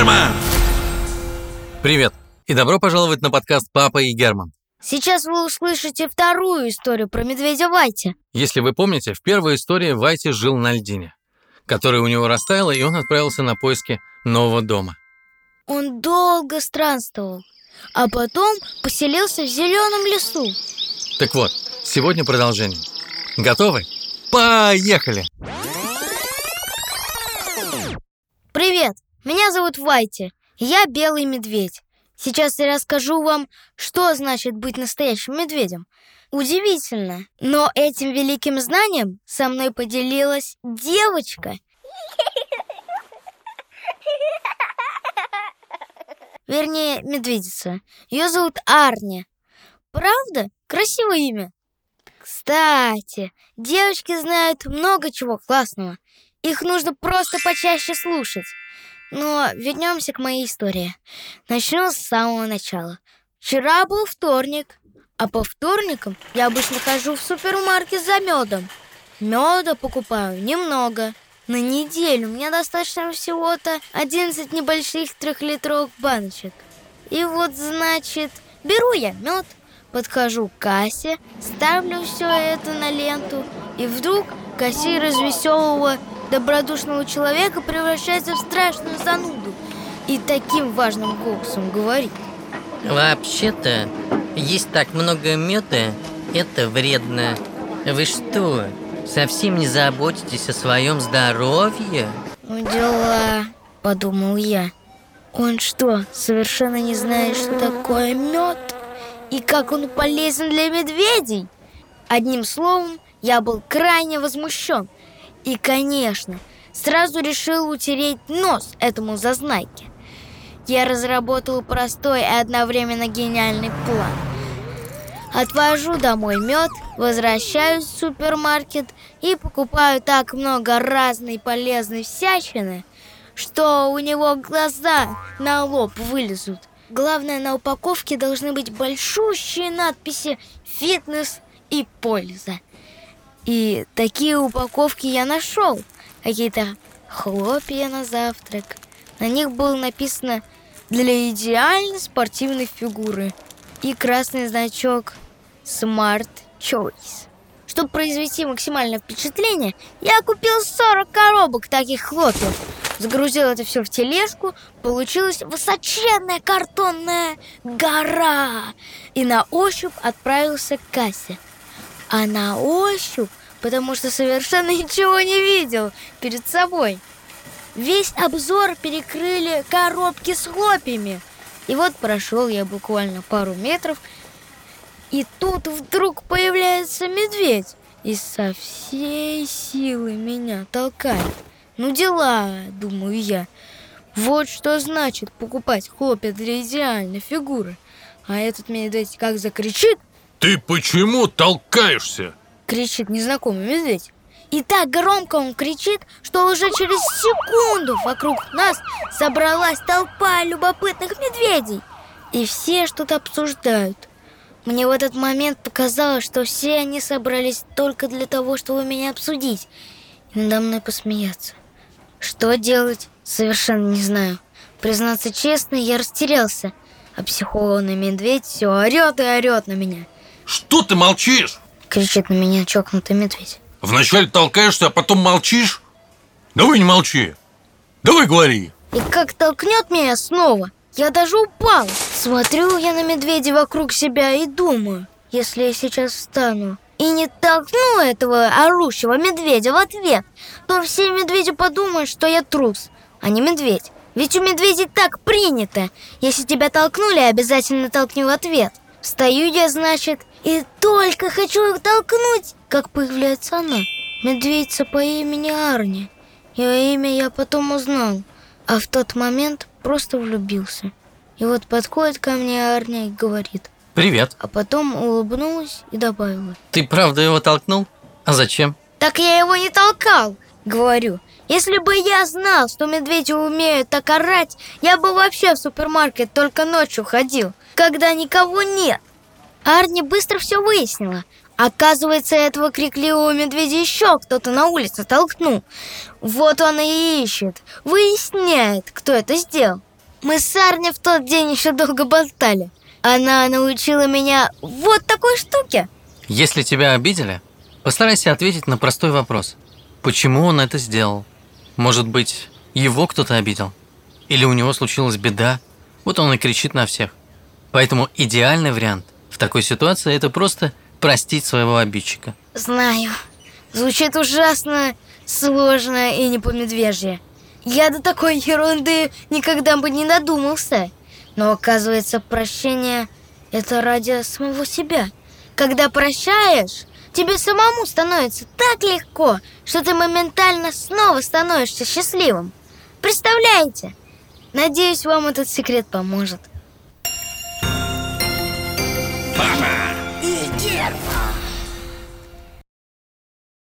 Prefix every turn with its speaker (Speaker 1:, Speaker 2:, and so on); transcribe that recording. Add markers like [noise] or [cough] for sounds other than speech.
Speaker 1: Герман!
Speaker 2: Привет и добро пожаловать на подкаст «Папа и Герман».
Speaker 3: Сейчас вы услышите вторую историю про медведя Вайти.
Speaker 2: Если вы помните, в первой истории Вайти жил на льдине, которая у него растаяла, и он отправился на поиски нового дома.
Speaker 3: Он долго странствовал, а потом поселился в зеленом лесу.
Speaker 2: Так вот, сегодня продолжение. Готовы? Поехали!
Speaker 3: Привет, меня зовут Вайти, я белый медведь. Сейчас я расскажу вам, что значит быть настоящим медведем. Удивительно, но этим великим знанием со мной поделилась девочка. Вернее, медведица. Ее зовут Арни. Правда? Красивое имя. Кстати, девочки знают много чего классного. Их нужно просто почаще слушать. Но вернемся к моей истории. Начну с самого начала. Вчера был вторник, а по вторникам я обычно хожу в супермаркет за медом. Меда покупаю немного. На неделю мне достаточно всего-то 11 небольших трехлитровых баночек. И вот, значит, беру я мед, подхожу к кассе, ставлю все это на ленту, и вдруг кассир из веселого добродушного человека превращается в страшную зануду и таким важным голосом говорит.
Speaker 4: Вообще-то, есть так много меда, это вредно. Вы что, совсем не заботитесь о своем здоровье?
Speaker 3: Ну дела, подумал я. Он что, совершенно не знает, что такое мед? И как он полезен для медведей? Одним словом, я был крайне возмущен – и, конечно, сразу решил утереть нос этому зазнайке. Я разработал простой и одновременно гениальный план. Отвожу домой мед, возвращаюсь в супермаркет и покупаю так много разной полезной всячины, что у него глаза на лоб вылезут. Главное, на упаковке должны быть большущие надписи «Фитнес» и «Польза». И такие упаковки я нашел. Какие-то хлопья на завтрак. На них было написано «Для идеальной спортивной фигуры» и красный значок Smart Choice. Чтобы произвести максимальное впечатление, я купил 40 коробок таких хлопьев. Загрузил это все в тележку, получилась высоченная картонная гора. И на ощупь отправился к кассе – а на ощупь, потому что совершенно [laughs] ничего не видел перед собой. Весь обзор перекрыли коробки с хлопьями. И вот прошел я буквально пару метров, и тут вдруг появляется медведь и со всей силы меня толкает. Ну дела, думаю я. Вот что значит покупать хлопья для идеальной фигуры. А этот медведь как закричит,
Speaker 1: ты почему толкаешься?
Speaker 3: Кричит незнакомый медведь. И так громко он кричит, что уже через секунду вокруг нас собралась толпа любопытных медведей. И все что-то обсуждают. Мне в этот момент показалось, что все они собрались только для того, чтобы меня обсудить и надо мной посмеяться. Что делать, совершенно не знаю. Признаться честно, я растерялся, а психованный медведь все орет и орет на меня –
Speaker 1: что ты молчишь?
Speaker 3: Кричит на меня чокнутый медведь.
Speaker 1: Вначале толкаешься, а потом молчишь? Давай не молчи. Давай говори.
Speaker 3: И как толкнет меня снова, я даже упал. Смотрю я на медведя вокруг себя и думаю, если я сейчас встану и не толкну этого орущего медведя в ответ, то все медведи подумают, что я трус, а не медведь. Ведь у медведей так принято. Если тебя толкнули, обязательно толкни в ответ. Встаю я, значит, и только хочу их толкнуть, как появляется она. Медведица по имени Арни. Ее имя я потом узнал, а в тот момент просто влюбился. И вот подходит ко мне Арни и говорит.
Speaker 2: Привет.
Speaker 3: А потом улыбнулась и добавила.
Speaker 2: Ты правда его толкнул? А зачем?
Speaker 3: Так я его не толкал, говорю. Если бы я знал, что медведи умеют так орать, я бы вообще в супермаркет только ночью ходил когда никого нет. Арни быстро все выяснила. Оказывается, этого крикливого медведя еще кто-то на улице толкнул. Вот он и ищет, выясняет, кто это сделал. Мы с Арней в тот день еще долго болтали. Она научила меня вот такой штуке.
Speaker 2: Если тебя обидели, постарайся ответить на простой вопрос. Почему он это сделал? Может быть, его кто-то обидел? Или у него случилась беда? Вот он и кричит на всех. Поэтому идеальный вариант в такой ситуации – это просто простить своего обидчика.
Speaker 3: Знаю. Звучит ужасно сложно и не по-медвежье. Я до такой ерунды никогда бы не додумался. Но оказывается, прощение – это ради самого себя. Когда прощаешь, тебе самому становится так легко, что ты моментально снова становишься счастливым. Представляете? Надеюсь, вам этот секрет поможет.